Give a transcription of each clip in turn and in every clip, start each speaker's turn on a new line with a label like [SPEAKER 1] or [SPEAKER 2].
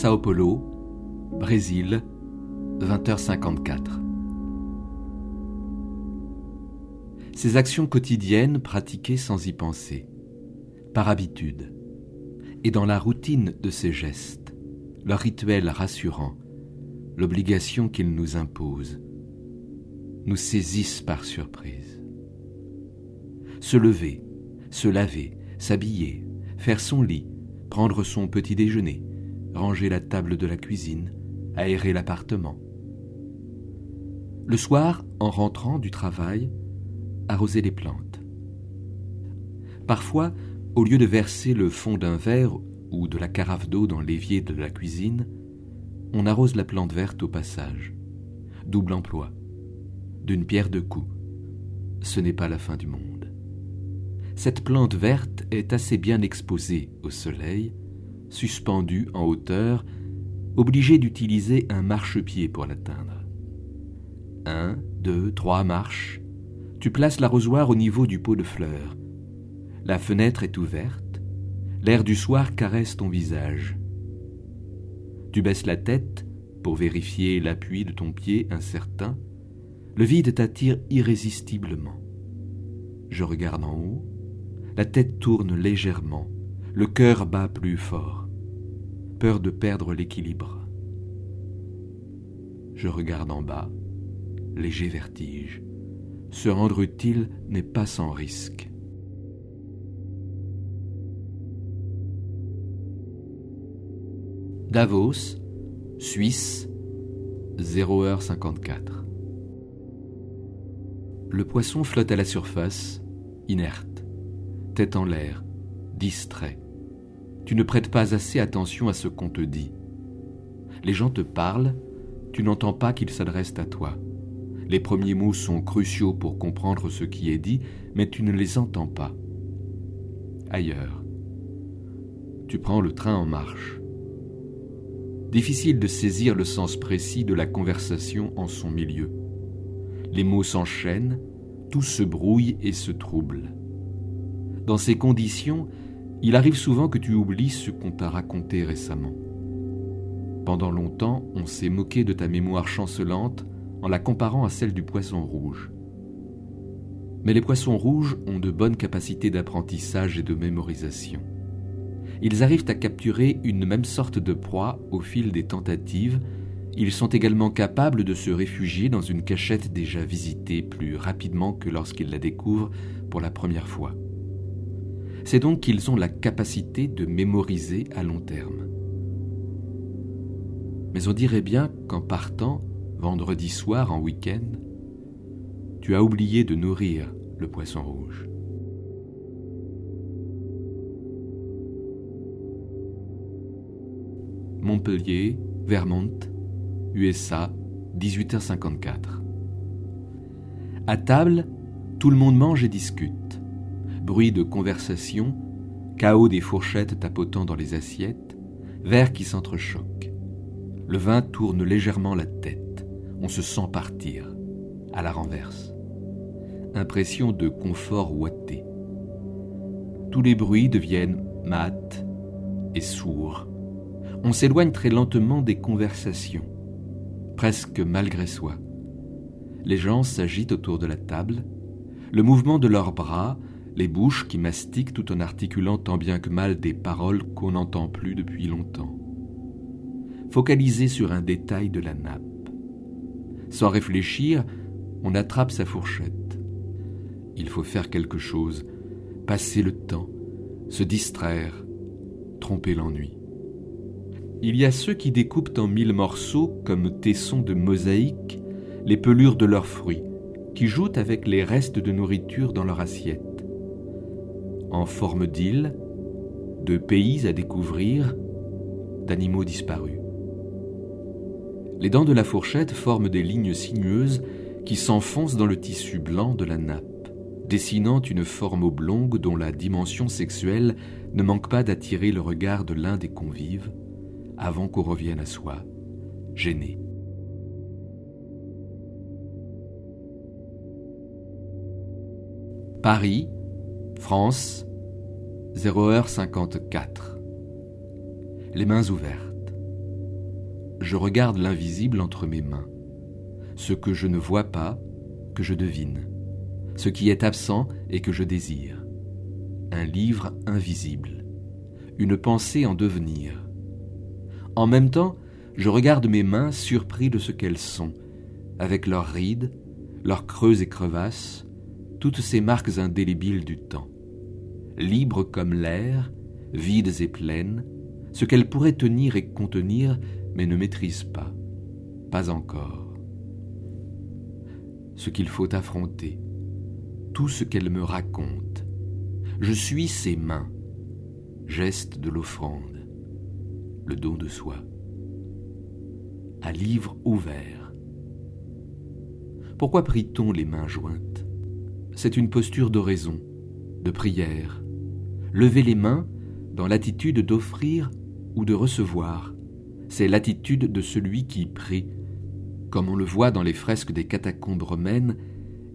[SPEAKER 1] Sao Paulo, Brésil, 20h54. Ces actions quotidiennes pratiquées sans y penser, par habitude, et dans la routine de ces gestes, leur rituel rassurant, l'obligation qu'ils nous imposent, nous saisissent par surprise. Se lever, se laver, s'habiller, faire son lit, prendre son petit déjeuner, ranger la table de la cuisine, aérer l'appartement. Le soir, en rentrant du travail, arroser les plantes. Parfois, au lieu de verser le fond d'un verre ou de la carafe d'eau dans l'évier de la cuisine, on arrose la plante verte au passage. Double emploi. D'une pierre deux coups. Ce n'est pas la fin du monde. Cette plante verte est assez bien exposée au soleil suspendu en hauteur, obligé d'utiliser un marchepied pour l'atteindre. Un, deux, trois marches. Tu places l'arrosoir au niveau du pot de fleurs. La fenêtre est ouverte. L'air du soir caresse ton visage. Tu baisses la tête pour vérifier l'appui de ton pied incertain. Le vide t'attire irrésistiblement. Je regarde en haut. La tête tourne légèrement. Le cœur bat plus fort. Peur de perdre l'équilibre. Je regarde en bas. Léger vertige. Se rendre utile n'est pas sans risque. Davos, Suisse, 0h54. Le poisson flotte à la surface, inerte, tête en l'air, distrait. Tu ne prêtes pas assez attention à ce qu'on te dit. Les gens te parlent, tu n'entends pas qu'ils s'adressent à toi. Les premiers mots sont cruciaux pour comprendre ce qui est dit, mais tu ne les entends pas. Ailleurs. Tu prends le train en marche. Difficile de saisir le sens précis de la conversation en son milieu. Les mots s'enchaînent, tout se brouille et se trouble. Dans ces conditions, il arrive souvent que tu oublies ce qu'on t'a raconté récemment. Pendant longtemps, on s'est moqué de ta mémoire chancelante en la comparant à celle du poisson rouge. Mais les poissons rouges ont de bonnes capacités d'apprentissage et de mémorisation. Ils arrivent à capturer une même sorte de proie au fil des tentatives. Ils sont également capables de se réfugier dans une cachette déjà visitée plus rapidement que lorsqu'ils la découvrent pour la première fois. C'est donc qu'ils ont la capacité de mémoriser à long terme. Mais on dirait bien qu'en partant, vendredi soir en week-end, tu as oublié de nourrir le poisson rouge. Montpellier, Vermont, USA, 18h54. À table, tout le monde mange et discute. Bruit de conversation, chaos des fourchettes tapotant dans les assiettes, verres qui s'entrechoquent. Le vin tourne légèrement la tête. On se sent partir, à la renverse. Impression de confort ouaté. Tous les bruits deviennent mat et sourds on s'éloigne très lentement des conversations, presque malgré soi. Les gens s'agitent autour de la table, le mouvement de leurs bras, les bouches qui mastiquent tout en articulant tant bien que mal des paroles qu'on n'entend plus depuis longtemps. Focalisé sur un détail de la nappe. Sans réfléchir, on attrape sa fourchette. Il faut faire quelque chose, passer le temps, se distraire, tromper l'ennui. Il y a ceux qui découpent en mille morceaux, comme tessons de mosaïque, les pelures de leurs fruits, qui jouent avec les restes de nourriture dans leur assiette. En forme d'îles, de pays à découvrir, d'animaux disparus. Les dents de la fourchette forment des lignes sinueuses qui s'enfoncent dans le tissu blanc de la nappe, dessinant une forme oblongue dont la dimension sexuelle ne manque pas d'attirer le regard de l'un des convives avant qu'on revienne à soi, gêné. Paris, France, 0h54. Les mains ouvertes je regarde l'invisible entre mes mains, ce que je ne vois pas, que je devine, ce qui est absent et que je désire. Un livre invisible, une pensée en devenir. En même temps, je regarde mes mains surpris de ce qu'elles sont, avec leurs rides, leurs creux et crevasses, toutes ces marques indélébiles du temps. Libres comme l'air, vides et pleines, ce qu'elles pourraient tenir et contenir mais ne maîtrise pas, pas encore. Ce qu'il faut affronter, tout ce qu'elle me raconte. Je suis ses mains, geste de l'offrande, le don de soi, à livre ouvert. Pourquoi prie-t-on les mains jointes? C'est une posture d'oraison, de prière. Lever les mains dans l'attitude d'offrir ou de recevoir, c'est l'attitude de celui qui prie, comme on le voit dans les fresques des catacombes romaines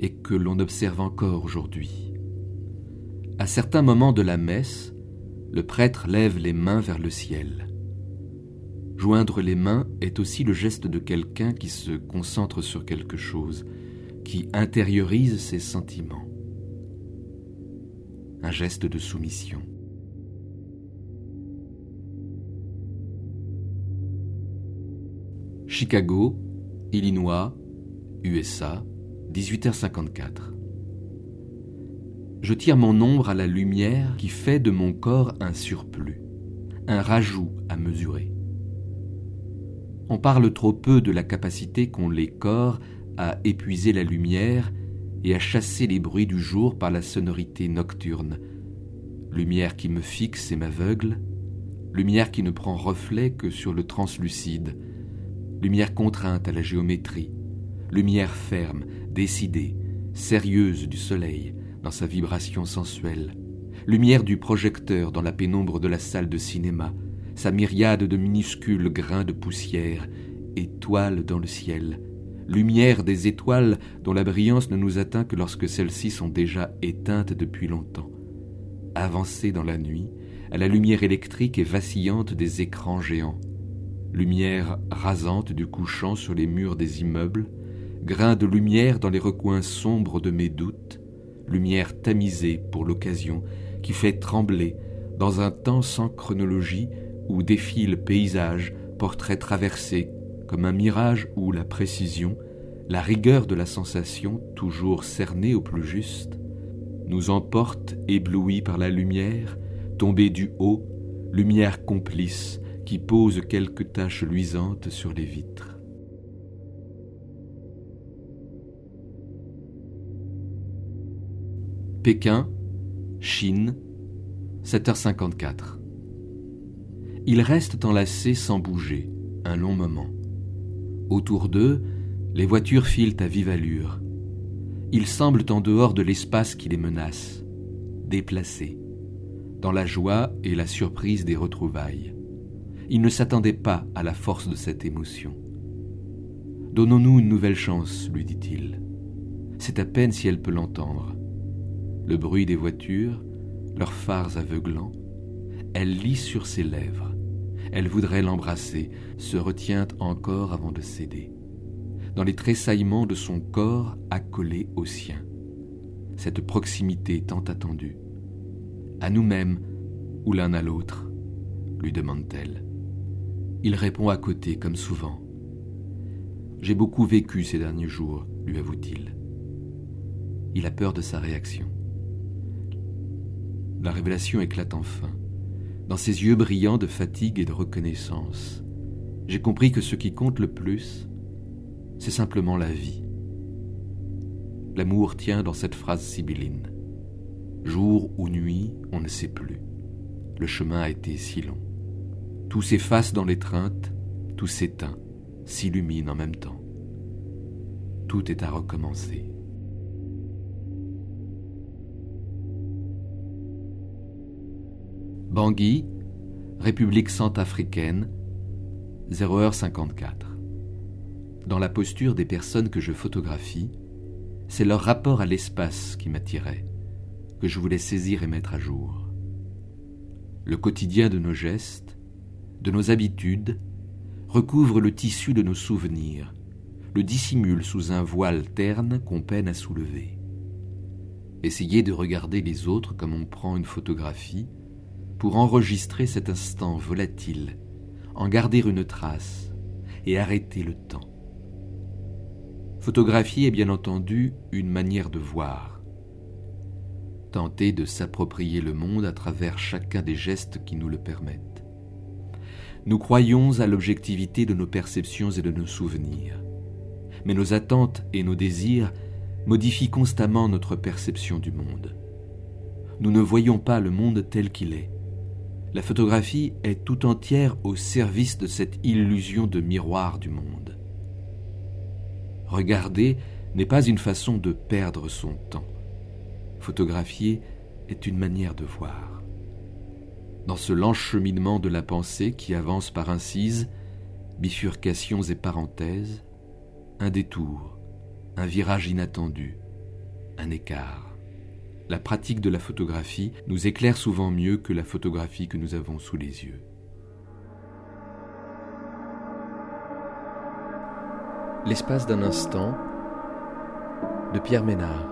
[SPEAKER 1] et que l'on observe encore aujourd'hui. À certains moments de la messe, le prêtre lève les mains vers le ciel. Joindre les mains est aussi le geste de quelqu'un qui se concentre sur quelque chose, qui intériorise ses sentiments. Un geste de soumission. Chicago, Illinois, USA, 18h54. Je tire mon ombre à la lumière qui fait de mon corps un surplus, un rajout à mesurer. On parle trop peu de la capacité qu'ont les corps à épuiser la lumière et à chasser les bruits du jour par la sonorité nocturne. Lumière qui me fixe et m'aveugle, lumière qui ne prend reflet que sur le translucide, lumière contrainte à la géométrie, lumière ferme, décidée, sérieuse du soleil dans sa vibration sensuelle, lumière du projecteur dans la pénombre de la salle de cinéma, sa myriade de minuscules grains de poussière, étoiles dans le ciel, lumière des étoiles dont la brillance ne nous atteint que lorsque celles-ci sont déjà éteintes depuis longtemps, avancée dans la nuit, à la lumière électrique et vacillante des écrans géants, lumière rasante du couchant sur les murs des immeubles, grain de lumière dans les recoins sombres de mes doutes, lumière tamisée pour l'occasion, qui fait trembler, dans un temps sans chronologie, où défilent paysages, portraits traversés, comme un mirage où la précision, la rigueur de la sensation, toujours cernée au plus juste, nous emporte éblouis par la lumière, tombée du haut, lumière complice, qui pose quelques taches luisantes sur les vitres. Pékin, Chine, 7h54. Ils restent enlacés sans bouger, un long moment. Autour d'eux, les voitures filent à vive allure. Ils semblent en dehors de l'espace qui les menace, déplacés, dans la joie et la surprise des retrouvailles. Il ne s'attendait pas à la force de cette émotion. Donnons-nous une nouvelle chance, lui dit-il. C'est à peine si elle peut l'entendre. Le bruit des voitures, leurs phares aveuglants, elle lit sur ses lèvres. Elle voudrait l'embrasser, se retient encore avant de céder. Dans les tressaillements de son corps accolé au sien. Cette proximité tant attendue. À nous-mêmes ou l'un à l'autre, lui demande-t-elle. Il répond à côté, comme souvent. J'ai beaucoup vécu ces derniers jours, lui avoue-t-il. Il a peur de sa réaction. La révélation éclate enfin, dans ses yeux brillants de fatigue et de reconnaissance. J'ai compris que ce qui compte le plus, c'est simplement la vie. L'amour tient dans cette phrase sibylline. Jour ou nuit, on ne sait plus. Le chemin a été si long. Tout s'efface dans l'étreinte, tout s'éteint, s'illumine en même temps. Tout est à recommencer. Bangui, République centrafricaine, 0h54. Dans la posture des personnes que je photographie, c'est leur rapport à l'espace qui m'attirait, que je voulais saisir et mettre à jour. Le quotidien de nos gestes, de nos habitudes, recouvre le tissu de nos souvenirs, le dissimule sous un voile terne qu'on peine à soulever. Essayer de regarder les autres comme on prend une photographie, pour enregistrer cet instant volatile, en garder une trace et arrêter le temps. Photographier est bien entendu une manière de voir. Tenter de s'approprier le monde à travers chacun des gestes qui nous le permettent. Nous croyons à l'objectivité de nos perceptions et de nos souvenirs. Mais nos attentes et nos désirs modifient constamment notre perception du monde. Nous ne voyons pas le monde tel qu'il est. La photographie est tout entière au service de cette illusion de miroir du monde. Regarder n'est pas une façon de perdre son temps. Photographier est une manière de voir. Dans ce lent cheminement de la pensée qui avance par incises, bifurcations et parenthèses, un détour, un virage inattendu, un écart. La pratique de la photographie nous éclaire souvent mieux que la photographie que nous avons sous les yeux.
[SPEAKER 2] L'espace d'un instant de Pierre Ménard.